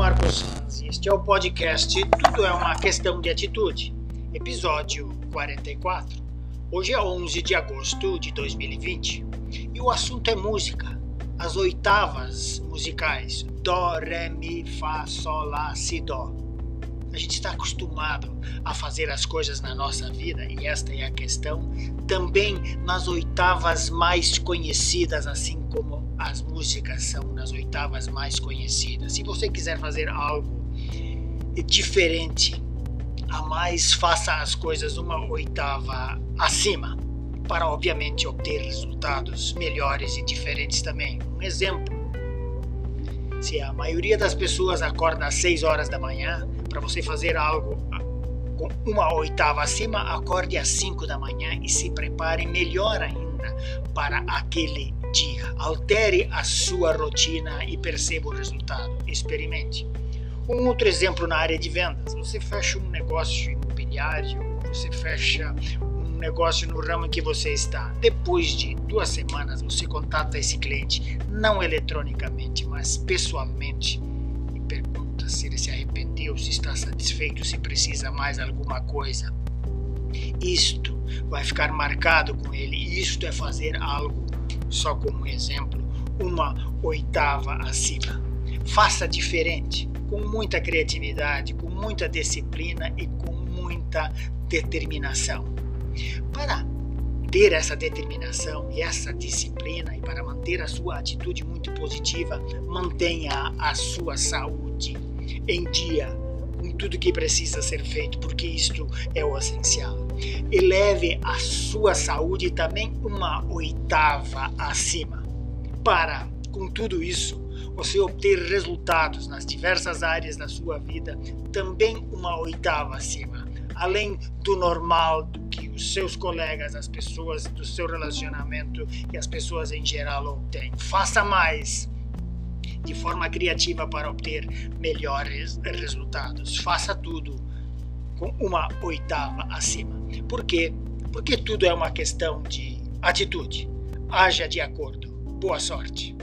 Marcos Sanz e este é o podcast Tudo é uma questão de atitude, episódio 44. Hoje é 11 de agosto de 2020 e o assunto é música, as oitavas musicais Dó, Ré, Mi, Fá, Sol, Lá, Si, Dó. A gente está acostumado a fazer as coisas na nossa vida, e esta é a questão, também nas oitavas mais conhecidas, assim como as músicas são nas oitavas mais conhecidas. Se você quiser fazer algo diferente, a mais faça as coisas uma oitava acima, para obviamente obter resultados melhores e diferentes também. Um exemplo: se a maioria das pessoas acorda às 6 horas da manhã, para você fazer algo com uma oitava acima, acorde às 5 da manhã e se prepare melhor ainda para aquele. Altere a sua rotina e perceba o resultado. Experimente. Um outro exemplo na área de vendas: você fecha um negócio imobiliário, você fecha um negócio no ramo em que você está. Depois de duas semanas, você contata esse cliente, não eletronicamente, mas pessoalmente, e pergunta se ele se arrependeu, se está satisfeito, se precisa mais alguma coisa. Isto vai ficar marcado com ele. Isto é fazer algo só como exemplo, uma oitava acima. Faça diferente, com muita criatividade, com muita disciplina e com muita determinação. Para ter essa determinação e essa disciplina e para manter a sua atitude muito positiva, mantenha a sua saúde em dia tudo que precisa ser feito, porque isto é o essencial. Eleve a sua saúde também uma oitava acima, para, com tudo isso, você obter resultados nas diversas áreas da sua vida também uma oitava acima, além do normal do que os seus colegas, as pessoas do seu relacionamento e as pessoas em geral obtêm. Faça mais de forma criativa para obter melhores resultados. Faça tudo com uma oitava acima. Por quê? Porque tudo é uma questão de atitude. Haja de acordo. Boa sorte.